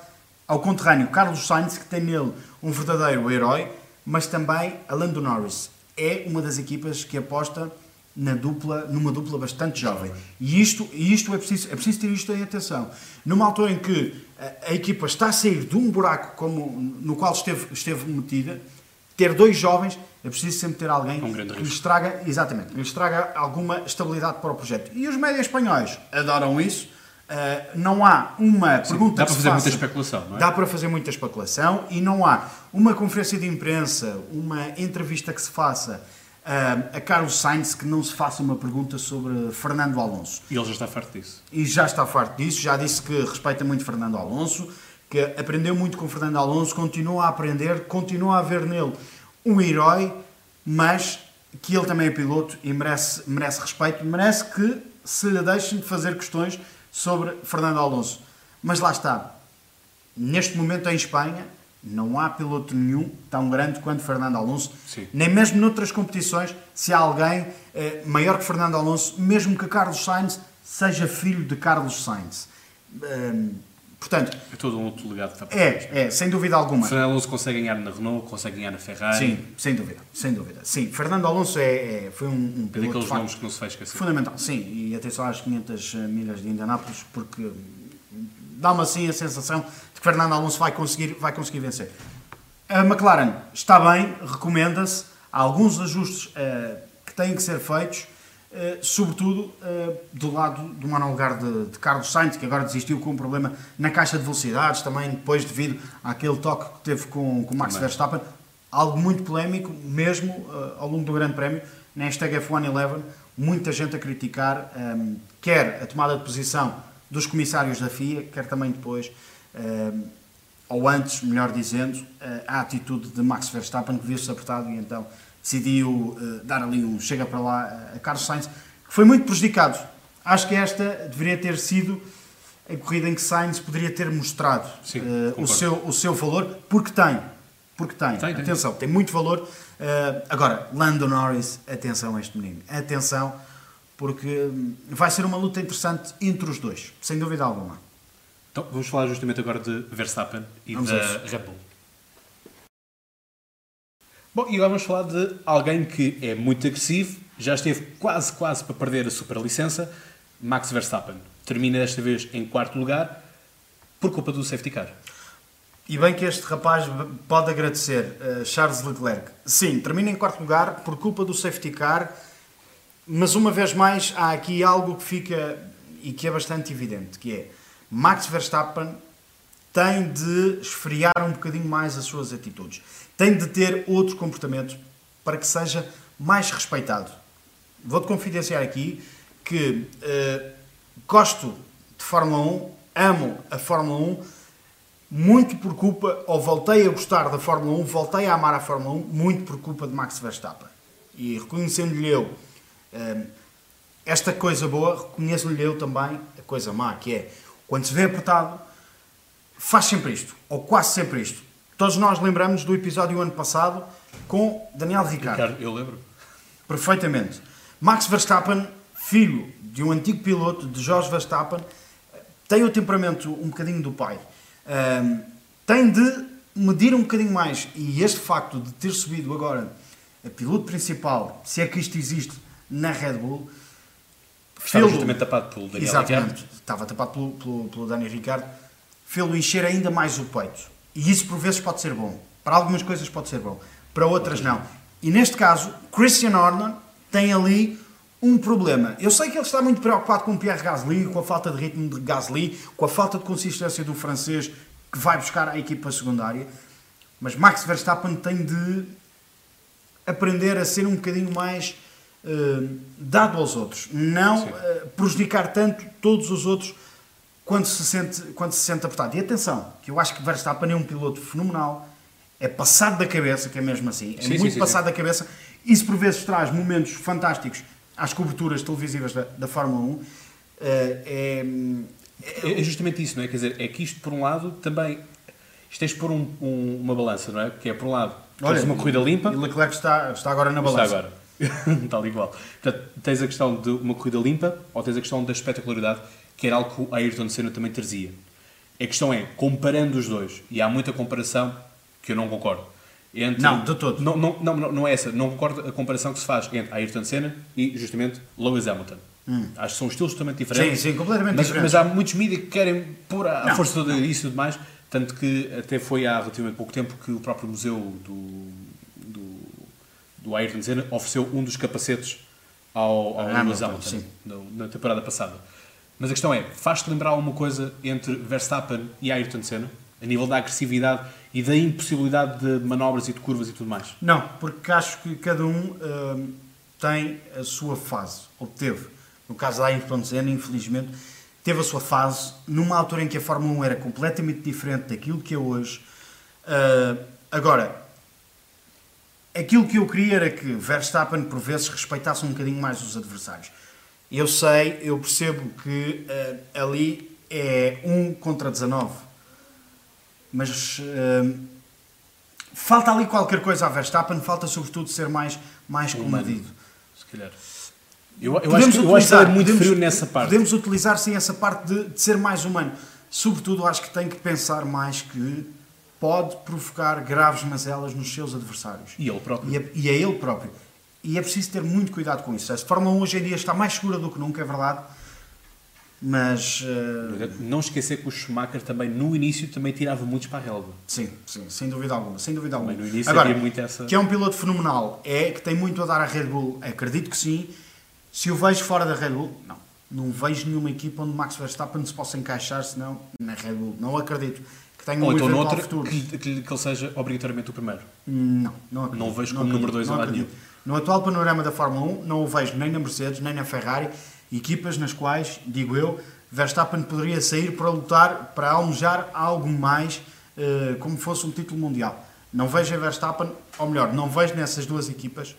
ao conterrâneo Carlos Sainz, que tem nele um verdadeiro herói, mas também a Lando Norris. É uma das equipas que aposta na dupla, numa dupla bastante jovem. E isto, isto é, preciso, é preciso ter isto em atenção. Numa altura em que a, a, equipa está a sair de um buraco como, no qual esteve, esteve metida, ter dois jovens, é preciso sempre ter alguém um que lhes traga, exatamente, lhes traga alguma estabilidade para o projeto. E os médias espanhóis adoram isso. Uh, não há uma Sim, pergunta dá para fazer faça, muita especulação, não é? Dá para fazer muita especulação e não há uma conferência de imprensa, uma entrevista que se faça uh, a Carlos Sainz que não se faça uma pergunta sobre Fernando Alonso. E ele já está farto disso. E já está farto disso, já disse que respeita muito Fernando Alonso, que aprendeu muito com Fernando Alonso, continua a aprender, continua a ver nele um herói, mas que ele também é piloto e merece, merece respeito, merece que se lhe deixem de fazer questões sobre Fernando Alonso. Mas lá está, neste momento em Espanha, não há piloto nenhum tão grande quanto Fernando Alonso, Sim. nem mesmo noutras competições, se há alguém eh, maior que Fernando Alonso, mesmo que Carlos Sainz seja filho de Carlos Sainz. Um, portanto, é todo um outro legado que está É, é, sem dúvida alguma. Fernando Alonso consegue ganhar na Renault, consegue ganhar na Ferrari. Sim, sem dúvida, sem dúvida. Sim, Fernando Alonso é, é foi um, um piloto é daqueles nomes que não se vai esquecer. Fundamental, sim, e atenção às 500 milhas de Indianápolis, porque dá-me assim a sensação de que Fernando Alonso vai conseguir, vai conseguir vencer. A McLaren está bem, recomenda-se, há alguns ajustes uh, que têm que ser feitos, uh, sobretudo uh, do lado do mano lugar de, de, Carlos Sainz, que agora desistiu com um problema na caixa de velocidades, também depois devido àquele toque que teve com, com Max também. Verstappen, algo muito polémico, mesmo ao longo do Grande Prémio, na hashtag F111, muita gente a criticar, um, quer a tomada de posição dos comissários da FIA, quer também depois, eh, ou antes, melhor dizendo, eh, a atitude de Max Verstappen, que viu-se apertado e então decidiu eh, dar ali um chega para lá a Carlos Sainz, que foi muito prejudicado. Acho que esta deveria ter sido a corrida em que Sainz poderia ter mostrado Sim, uh, o, seu, o seu valor, porque tem. Porque tem. tem atenção, tem. tem muito valor. Uh, agora, Lando Norris, atenção a este menino. Atenção, porque vai ser uma luta interessante entre os dois, sem dúvida alguma. Então, vamos falar justamente agora de Verstappen e vamos da Red Bull. Bom, e agora vamos falar de alguém que é muito agressivo, já esteve quase, quase para perder a superlicença, Max Verstappen. Termina desta vez em quarto lugar por culpa do safety car. E bem que este rapaz pode agradecer uh, Charles Leclerc. Sim, termina em quarto lugar por culpa do safety car mas uma vez mais há aqui algo que fica e que é bastante evidente, que é Max Verstappen tem de esfriar um bocadinho mais as suas atitudes. Tem de ter outro comportamento para que seja mais respeitado. Vou-te confidenciar aqui que uh, gosto de Fórmula 1, amo a Fórmula 1, muito por culpa, ou voltei a gostar da Fórmula 1, voltei a amar a Fórmula 1, muito por culpa de Max Verstappen. E reconhecendo-lhe eu uh, esta coisa boa, reconheço-lhe eu também a coisa má, que é quando se vê apertado, faz sempre isto, ou quase sempre isto. Todos nós lembramos do episódio ano passado com Daniel Ricciardo. Ricardo, eu lembro. Perfeitamente. Max Verstappen, filho de um antigo piloto, de Jorge Verstappen, tem o temperamento um bocadinho do pai. Um, tem de medir um bocadinho mais. E este facto de ter subido agora a piloto principal, se é que isto existe, na Red Bull. Estava justamente tapado pelo Daniel Exatamente, Ricciardo. estava tapado pelo, pelo, pelo Daniel Ricciardo. Fê-lo encher ainda mais o peito. E isso por vezes pode ser bom. Para algumas coisas pode ser bom, para outras não. E neste caso, Christian Horner tem ali um problema. Eu sei que ele está muito preocupado com o Pierre Gasly, com a falta de ritmo de Gasly, com a falta de consistência do francês que vai buscar a equipa secundária, mas Max Verstappen tem de aprender a ser um bocadinho mais uh, dado aos outros, não uh, prejudicar tanto todos os outros quando se, sente, quando se sente apertado. E atenção, que eu acho que Verstappen é um piloto fenomenal, é passado da cabeça, que é mesmo assim, é Sim, muito sim, sim, passado da cabeça. Isso por vezes traz momentos fantásticos às coberturas televisivas da, da Fórmula 1. Uh, é, É, é justamente isso, não é? Quer dizer, é que isto, por um lado, também. Isto tens pôr um, um- uma balança, não é? Que é, por um lado, tens uma corrida limpa. E Leclerc está, está agora na Está balança. agora. Tal e qual. Portanto, tens a questão de uma corrida limpa ou tens a questão da espetacularidade, que era algo que o Ayrton Senna também trazia. A questão é, comparando os dois, e há muita comparação que eu não concordo. Entre, Não, de todo. Não, não, não, não, é essa. Não concordo a comparação que se faz entre Ayrton Senna e, justamente, Lewis Hamilton. Acho que são estilos totalmente diferentes. Hum. Sim, sim, completamente mas, diferentes. Mas há muitos mídias que querem pôr a, Não. força toda disso e tudo mais, tanto que até foi há relativamente pouco tempo que o próprio museu do, do, do Ayrton Senna ofereceu um dos capacetes ao, ao Hamilton, Lewis Hamilton sim. na temporada passada. Mas a questão é, faz-te lembrar alguma coisa entre Verstappen e Ayrton Senna? A nível da agressividade e da impossibilidade de manobras e de curvas e tudo mais? Não, porque acho que cada um hum, tem a sua fase, ou teve. No caso da Ayrton Senna, infelizmente, teve a sua fase numa altura em que a Fórmula 1 era completamente diferente daquilo que é hoje. Uh, agora, aquilo que eu queria era que Verstappen, por vezes, respeitasse um bocadinho mais os adversários. Eu sei, eu percebo que uh, ali é 1 contra 19. Mas uh, falta ali qualquer coisa a Verstappen, falta sobretudo ser mais, mais comedido. Se calhar. Eu, eu, acho, que- eu acho que ele é muito podemos- frio nessa parte. Podemos utilizar sim essa parte de, de ser mais humano. Sobretudo, acho que tem que pensar mais que pode provocar graves mazelas nos seus adversários. E ele próprio. E a, e a ele próprio. E é preciso ter muito cuidado com isso. A Fórmula 1 hoje em dia está mais segura do que nunca, é verdade. Mas, eh, Não esquecer que o Schumacher também, no início, também tirava muitos para a relva. sim, sim, sem dúvida alguma. Sem dúvida alguma. No início Agora, havia muito essa- que é um piloto fenomenal, é que tem muito a dar à Red Bull, acredito que sim. Se o vejo fora da Red Bull, não. Não vejo nenhuma equipa onde Max Verstappen se possa encaixar, senão na Red Bull. Não acredito que tenha Ou um então eventual noutra futuro. que, que, que ele seja obrigatoriamente o primeiro. Não, não acredito. Não vejo como número dois não em lado acredito. No atual panorama da Fórmula 1, não o vejo nem na Mercedes, nem na Ferrari, equipas nas quais, digo eu, Verstappen poderia sair para lutar, para almejar algo mais, eh, como fosse um título mundial. Não vejo a Verstappen, ou melhor, não vejo nessas duas equipas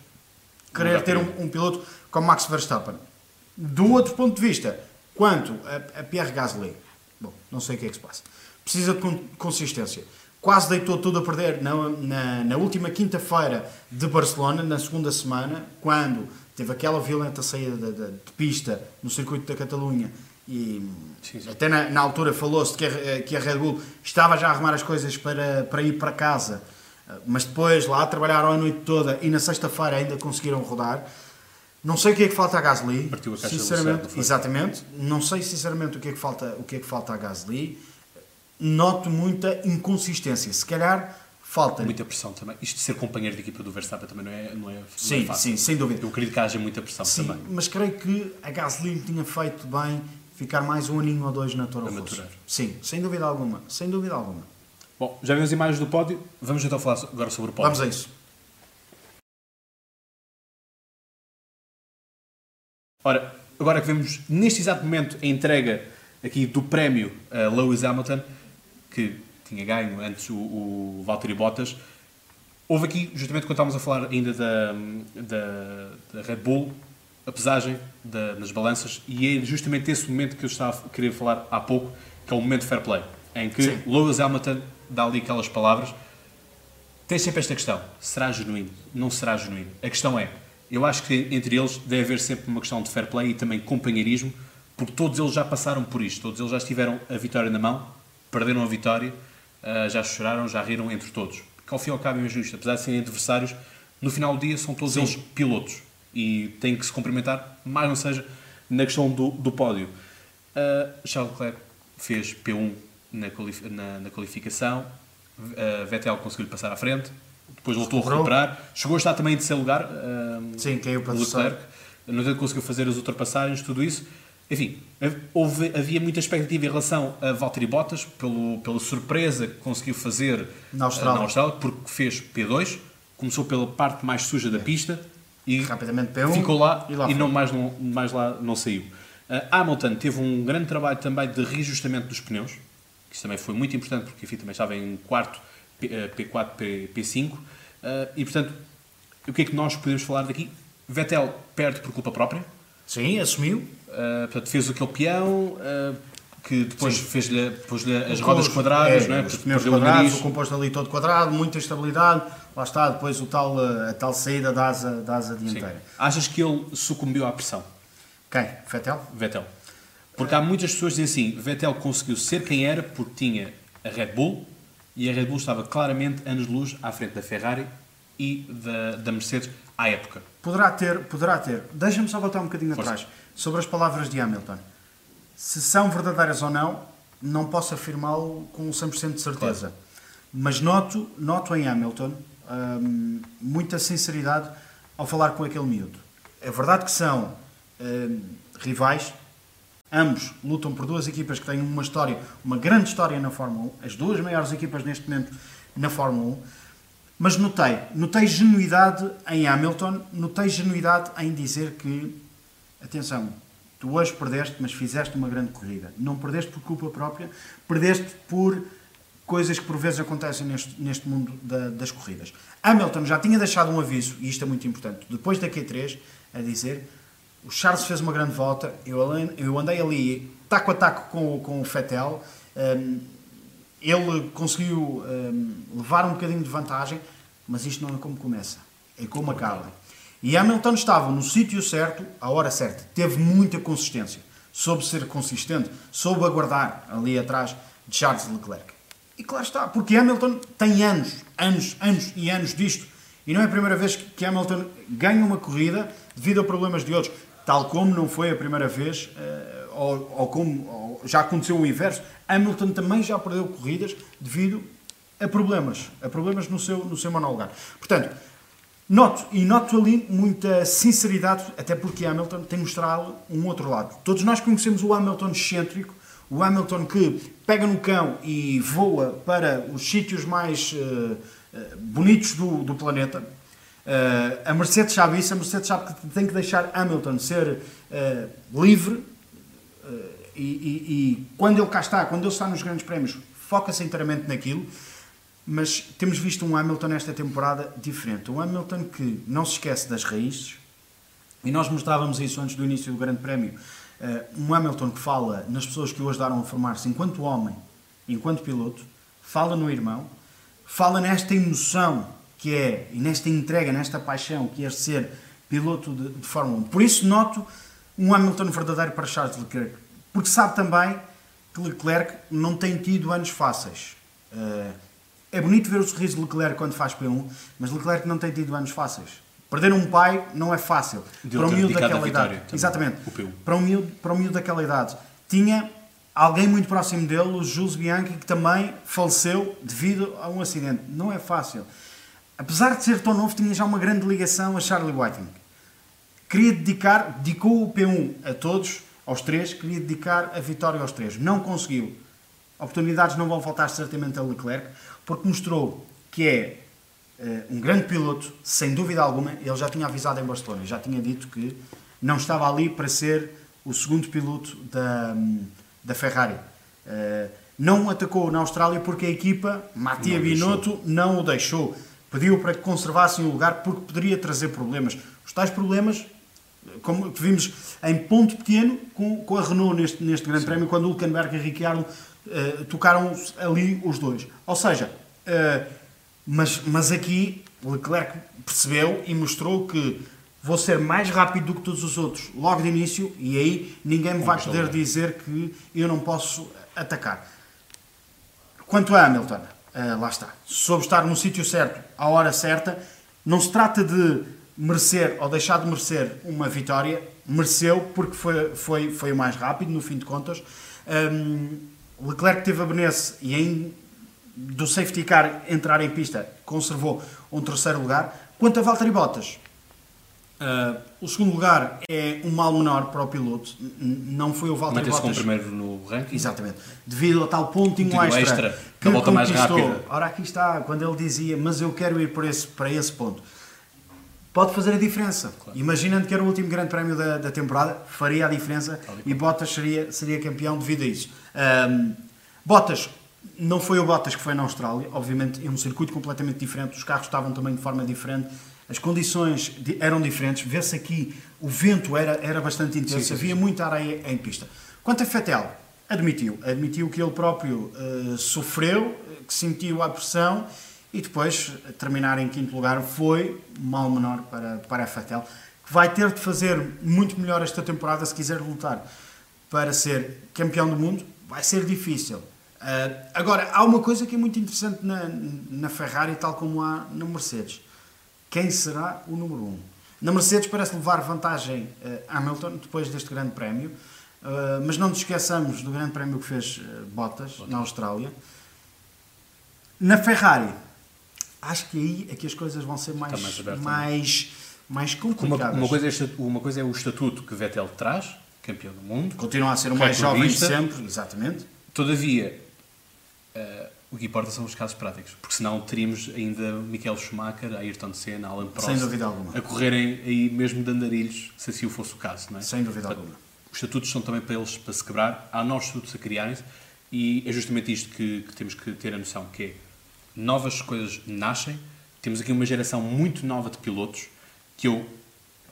querer ter um, um piloto como Max Verstappen. Do outro ponto de vista, quanto a, a Pierre Gasly, bom, não sei o que é que se passa. Precisa de con- consistência. Quase deitou tudo a perder na, na, na última quinta-feira de Barcelona, na segunda semana, quando teve aquela violenta saída de, de- de pista no circuito da Catalunha e Sim, sim. até na, na altura falou-se que, a- que a Red Bull estava já a arrumar as coisas para, para ir para casa, mas depois lá trabalharam a noite toda e na sexta-feira ainda conseguiram rodar. Não sei o que é que falta a Gasly. Partiu a caixa sinceramente, velocidade, não exatamente. Não sei sinceramente o que é que falta, o que é que falta a Gasly. Noto muita inconsistência. Se calhar falta. Muita pressão também. Isto de ser companheiro de equipa do Verstappen também não é, não é, não é Sim, fácil. sim, sem dúvida. Eu acredito que haja muita pressão Sim, também. mas creio que a Gasly tinha feito bem ficar mais um aninho ou dois na Toro Rosso. maturar. Sim, sem dúvida alguma, sem dúvida alguma. Bom, já vimos imagens do pódio, vamos então falar agora sobre o pódio. Vamos a isso. Ora, agora que vemos neste exato momento a entrega aqui do prémio a Lewis Hamilton, que tinha ganho antes o, o Valtteri Bottas, houve aqui, justamente quando estávamos a falar ainda da, da, da Red Bull, a pesagem da- nas balanças, e é justamente esse momento que eu estava a querer falar há pouco, que é o momento fair play, em que Sim. Lewis Hamilton dá ali aquelas palavras tem sempre esta questão: será genuíno? Não será genuíno? A questão é: eu acho que entre eles deve haver sempre uma questão de fair play e também companheirismo, porque todos eles já passaram por isto, todos eles já estiveram a vitória na mão, perderam a vitória, ah, já choraram, já riram entre todos. Que ao fim e ao cabo é isto, apesar de serem adversários, no final do dia são todos eles pilotos e têm que se cumprimentar, mais não seja na questão do, do pódio. Uh, Charles Leclerc fez P1 na, na- na qualificação, uh, Vettel conseguiu passar à frente, depois voltou a recuperar, chegou a estar também em terceiro lugar. uh, Sim, caiu para. Leclerc, no entanto conseguiu fazer as ultrapassagens, tudo isso. Enfim, houve, havia muita expectativa em relação a Valtteri Bottas, pelo, pela surpresa que conseguiu fazer Na Austrália. uh, porque fez P2, começou pela parte mais suja da pista e Rapidamente P1 ficou lá e e, lá foi. não mais, não, mais lá não saiu. Uh, Hamilton teve um grande trabalho também de reajustamento dos pneus, que isso também foi muito importante porque enfim, também estava em quarto P, uh, P4, P, P5 uh, e portanto o que é que nós podemos falar daqui? Vettel perde por culpa própria, Sim, assumiu. uh, portanto, fez aquele peão uh, que depois fez-lhe pôs-lhe as rodas quadradas, é, não é? os pneus o quadrados, nariz. o composto ali todo quadrado, muita estabilidade. Lá está depois o tal, eh, a tal saída da asa, da asa Sim. dianteira. Achas que ele sucumbiu à pressão? Quem? Vettel? Vettel. Porque há muitas pessoas que dizem assim: Vettel conseguiu ser quem era porque tinha a Red Bull e a Red Bull estava claramente anos de luz à frente da Ferrari e da, da Mercedes à época. Poderá ter, poderá ter. Deixa-me só voltar um bocadinho Força. atrás. Sobre as palavras de Hamilton. Se são verdadeiras ou não, não posso afirmá-lo com 100% de certeza. Mas noto, noto em Hamilton hum, muita sinceridade ao falar com aquele miúdo. É verdade que são hum, rivais, ambos lutam por duas equipas que têm uma história, uma grande história na Fórmula 1, as duas maiores equipas neste momento na Fórmula 1. Mas notei, notei genuidade em Hamilton, notei genuidade em dizer que, atenção, tu hoje perdeste, mas fizeste uma grande corrida. Não perdeste por culpa própria, perdeste por coisas que por vezes acontecem neste, neste mundo da- das corridas. Hamilton já tinha deixado um aviso, e isto é muito importante, depois da Q3, a dizer o Charles fez uma grande volta, eu, andei ali taco a taco com, o- com o Fettel, hum, ele conseguiu hum, levar um bocadinho de vantagem, mas isto não é como começa, é como acaba. E Hamilton estava no sítio certo, à hora certa. Teve muita consistência. Soube ser consistente, soube aguardar ali atrás de Charles Leclerc. E claro está, porque Hamilton tem anos, anos, anos e anos disto. E não é a primeira vez que Hamilton ganha uma corrida devido a problemas de outros. Tal como não foi a primeira vez, eh, ou, ou como já aconteceu o inverso, Hamilton também já perdeu corridas devido a problemas, a problemas no seu, no seu monolugar. Portanto, noto, e noto ali muita sinceridade, até porque Hamilton tem mostrado um outro lado. Todos nós conhecemos o Hamilton excêntrico, o Hamilton que pega no cão e voa para os sítios mais eh, bonitos do, do planeta. Eh, a Mercedes sabe isso, a Mercedes sabe que tem que deixar Hamilton ser eh, livre e, e- e quando ele cá está, quando ele está nos grandes prémios, foca-se inteiramente naquilo. Mas temos visto um Hamilton nesta temporada diferente. Um Hamilton que não se esquece das raízes, e nós mostrávamos isso antes do início do Grande Prémio. Eh, um Hamilton que fala nas pessoas que o ajudaram a formar-se enquanto homem, enquanto piloto, fala no irmão, fala nesta emoção que é, e nesta entrega, nesta paixão que é ser piloto de, de Fórmula 1. Por isso noto um Hamilton verdadeiro para Charles Leclerc, porque sabe também que Leclerc não tem tido anos fáceis. Eh, é bonito ver o sorriso de Leclerc quando faz P1, mas Leclerc não tem tido anos fáceis. Perder um pai não é fácil. De para um miúdo daquela idade. também, Exatamente. o P1. Para um, miúdo, para um miúdo daquela idade. Tinha alguém muito próximo dele, o Jules Bianchi, que também faleceu devido a um acidente. Não é fácil. Apesar de ser tão novo, tinha já uma grande ligação a Charlie Whiting. Queria dedicar, dedicou o P1 a todos, aos três, queria dedicar a vitória aos três. Não conseguiu. Oportunidades não vão faltar certamente a Leclerc, porque mostrou que é uh, um grande piloto, sem dúvida alguma. Ele já tinha avisado em Barcelona, já tinha dito que não estava ali para ser o segundo piloto da, da Ferrari. Uh, não atacou na Austrália porque a equipa, Mattia não Binotto, deixou. não o deixou. Pediu para que conservassem o lugar porque poderia trazer problemas. Os tais problemas, como vimos em ponto pequeno com, com a Renault neste, neste Grande Sim. Prémio, quando o Hülkenberg e Ricciardo uh, tocaram ali os dois. Ou seja, uh, mas, mas aqui Leclerc percebeu e mostrou que vou ser mais rápido do que todos os outros logo de início e aí ninguém me vai poder dizer que eu não posso atacar. Quanto a Hamilton, uh, lá está, soube estar no sítio certo, à hora certa, não se trata de merecer ou deixar de merecer uma vitória, mereceu porque foi, foi, foi o mais rápido, no fim de contas. Um, Leclerc teve a benesse e em, do safety car entrar em pista conservou um terceiro lugar. Quanto a Valtteri Bottas, uh, o segundo lugar é um mal menor para o piloto. Não foi o Valtteri Bottas... Mantém-se como primeiro no ranking. Exatamente. Devido a tal pontinho um extra, extra que volta mais rápida. Ora, aqui está, quando ele dizia, mas eu quero ir para esse, para esse ponto. Pode fazer a diferença. Claro. Imaginando que era o último grande prémio da, da temporada, faria a diferença e Bottas seria, seria campeão devido a isso. Um, Bottas não foi o Bottas que foi na Austrália, obviamente é um circuito completamente diferente, os carros estavam também de forma diferente, as condições eram diferentes, vê-se aqui o vento era, era bastante intenso, sim, sim, havia sim. muita areia em pista. Quanto a Fettel, admitiu, admitiu que ele próprio uh, sofreu, que sentiu a pressão e depois terminar em quinto lugar foi mal menor para, para a Fettel, que vai ter de fazer muito melhor esta temporada se quiser lutar para ser campeão do mundo, vai ser difícil. Uh, agora, há uma coisa que é muito interessante na, na Ferrari, tal como há na Mercedes. Quem será o número 1? Um? Na Mercedes parece levar vantagem uh, Hamilton depois deste grande prémio, uh, mas não nos esqueçamos do grande prémio que fez Bottas, Bottas, na Austrália. Na Ferrari, acho que aí é que as coisas vão ser mais, mais, aberto, mais, mais complicadas. Uma, uma, coisa é, uma coisa é o estatuto que Vettel traz, campeão do mundo. Continua a ser o mais jovem de sempre, exatamente. Todavia, uh, o que importa são os casos práticos, porque senão teríamos ainda Michael Schumacher, Ayrton Senna, Alan Prost Sem dúvida alguma. a correrem aí mesmo de andarilhos, se assim fosse o caso, não é? Sem dúvida Portanto, alguma. Os estatutos são também para eles para se quebrar, há novos estatutos a criarem-se e é justamente isto que, que temos que ter a noção, que é novas coisas nascem, temos aqui uma geração muito nova de pilotos que eu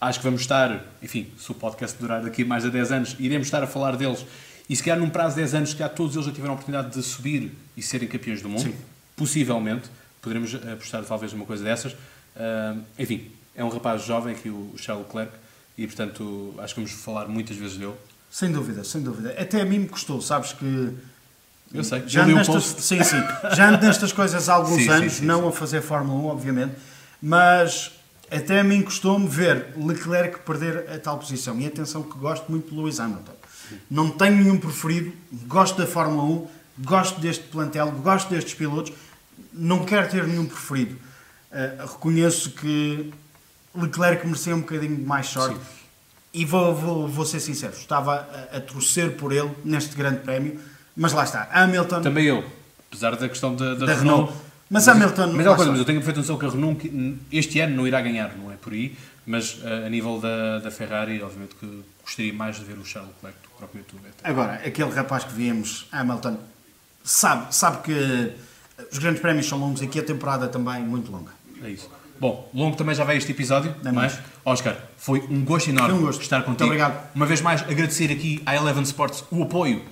acho que vamos estar, enfim, se o podcast durar daqui mais de 10 anos, iremos estar a falar deles e se calhar num prazo de 10 anos, que todos eles já tiveram a oportunidade de subir e serem campeões do mundo, Sim. possivelmente, poderemos apostar talvez numa coisa dessas. Uh, enfim, é um rapaz jovem aqui, o Charles Leclerc, e portanto acho que vamos falar muitas vezes dele. Sem dúvida, sem dúvida. Até a mim me custou, sabes que. Eu sei, já ando nestas, sim, sim, já ando nestas coisas há alguns sim, anos, sim, sim, não a fazer Fórmula 1, obviamente, mas até a mim custou-me ver Leclerc perder a tal posição. E atenção que gosto muito de Lewis Hamilton. Não tenho nenhum preferido, gosto da Fórmula 1, gosto deste plantel, gosto destes pilotos, não quero ter nenhum preferido. Uh, reconheço que Leclerc merecia um bocadinho mais sorte e vou, vou, vou, ser sincero, estava a, a, torcer por ele neste grande prémio, mas lá está, Hamilton... Também eu, apesar da questão da, da, da Renault, Renault. Mas, mas Hamilton... Mas, é coisa, mas eu tenho a perfeita noção que a Renault este ano não irá ganhar, não é por aí, mas uh, a nível da, da Ferrari, obviamente que gostaria mais de ver o Charles Leclerc do que o próprio YouTube. Agora, aquele rapaz que vimos, Hamilton, sabe, sabe que os grandes prémios são longos e que a temporada também é muito longa. É isso. Bom, longo também já vai este episódio, é? mais? Oscar, foi um gosto enorme um gosto. estar contigo. Muito obrigado. Uma vez mais, agradecer aqui à Eleven Sports o apoio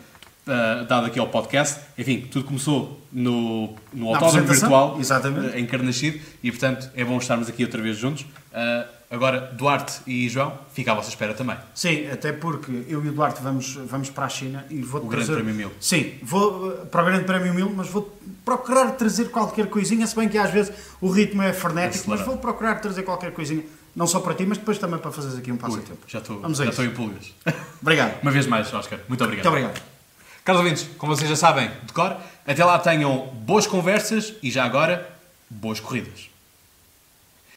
uh, dado aqui ao podcast. Enfim, tudo começou no, no autódromo virtual Exatamente. Uh, em Carnachide e, portanto, é bom estarmos aqui outra vez juntos. Uh, agora, Duarte e João, fica à vossa espera também. Sim, até porque eu e o Duarte vamos, vamos para a China e vou O trazer... Grande Prémio Mil. Sim, vou para o Grande Prémio Mil, mas vou procurar trazer qualquer coisinha, se bem que às vezes o ritmo é frenético, mas vou procurar trazer qualquer coisinha, não só para ti, mas depois também para fazeres aqui um passatempo. Já estou, já estou em pulgas. Obrigado. Uma vez mais, Oscar. Muito obrigado. Muito obrigado. Caros ouvintes, como vocês já sabem, de cor, até lá tenham boas conversas e já agora, boas corridas.